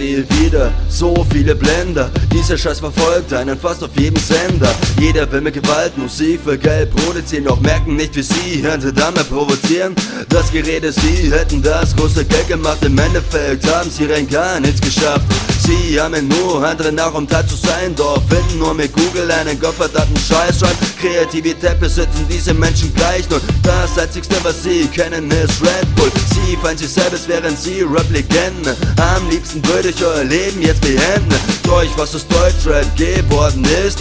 sehe wieder so viele Blender. Dieser Scheiß verfolgt einen fast auf jedem Sender. Jeder will mit Gewalt Musik für Geld produzieren, doch merken nicht, wie sie Hände damit provozieren. Das Gerede, sie hätten das große Geld gemacht. Im Endeffekt haben sie rein gar nichts geschafft. Sie haben nur andere nach, um Teil zu sein. Doch finden nur mit Google einen gottverdammten Scheiß rein. Kreativität besitzen diese Menschen gleich. Nur das einzigste, was sie kennen, ist Red Bull. Sie feiern sich selbst, während sie Rap-Legenden. Am liebsten würde ich euer Leben jetzt beenden. Durch was es Deutschrap geworden ist.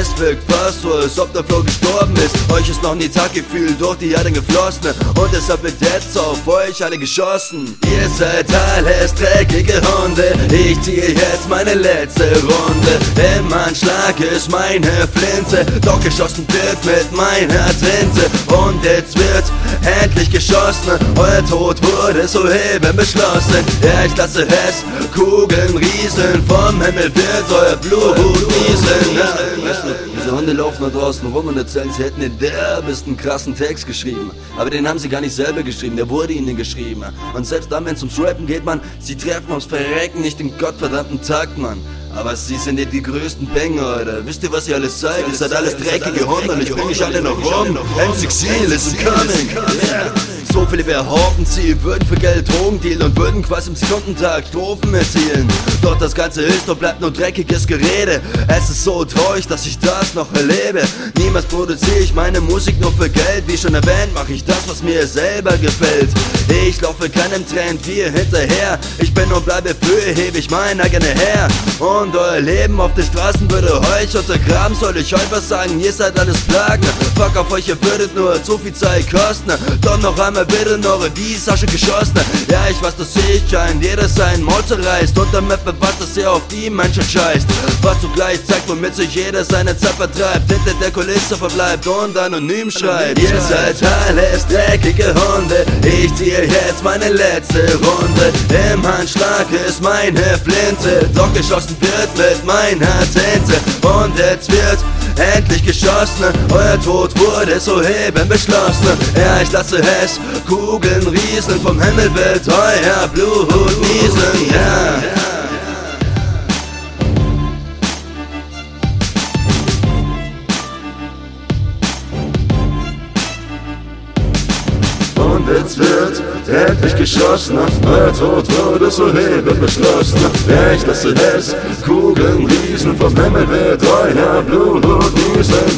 Es wirkt fast so, als ob der Flow gestorben ist. Euch ist noch nie Taggefühl durch die Erde geflossen. Und deshalb wird jetzt auf euch alle geschossen. Ihr seid alles dreckige Hunde. Ich ziehe jetzt meine letzte Runde. Im Anschlag ist meine Flinte. Doch geschossen wird mit meiner Tinte. Und jetzt wird endlich geschossen. Euer Tod wurde so eben beschlossen. Ja, ich lasse es Kugeln rieseln. Vom Himmel wird euer Blut nieseln. Diese Hunde laufen da draußen rum und erzählen, sie hätten den derbesten krassen Text geschrieben. Aber den haben sie gar nicht selber geschrieben, der wurde ihnen geschrieben. Und selbst dann, wenn es ums Rappen geht, man, sie treffen aufs Verrecken nicht den gottverdammten Takt, Mann. Aber sie sind ja die größten Banger, Alter. Wisst ihr, was ihr alles seid? Ihr seid alles dreckige Hunde und ich bring euch alle noch rum. MC Seal is coming. Yeah. So viele behaupten, sie würden für Geld Drogen dealen und würden quasi im Sekundentag Strophen erzielen. Doch das Ganze ist und bleibt nur dreckiges Gerede. Es ist so traurig, dass ich das noch erlebe. Niemals produziere ich meine Musik nur für Geld. Wie schon erwähnt, mache ich das, was mir selber gefällt. Ich laufe keinem Trend wie hinterher. Ich bin und bleibe für, hebe ich mein eigener her. Und euer Leben auf den Straßen würde euch untergraben. Soll ich euch was sagen? Ihr seid alles Plagen. Fuck auf euch, ihr würdet nur zu viel Zeit kosten. Doch noch einmal in eure Visage geschossen. Ja, ich weiß, dass ich scheint, jeder sein Maul zerreißt. Und damit beweist, dass ihr auf die Menschen scheißt. Was zugleich zeigt, womit sich jeder seine Zeit vertreibt. Hinter der Kulisse verbleibt und anonym schreibt. Ihr seid alles dreckige Hunde. Ich ziehe jetzt meine letzte Runde. Im Handschlag ist meine Flinte. Doch geschossen wird mit meiner Tinte. Und jetzt wird endlich geschossen. Euer Tod wurde soeben beschlossen. Ja, ich lasse es Kugeln rieseln. Vom Himmel wird euer Blut nieseln. Ja. Und jetzt wird endlich geschossen. Euer Tod wurde soeben beschlossen. Ja, ich lasse es Kugeln rieseln. Vom Himmel wird euer Blut nieseln.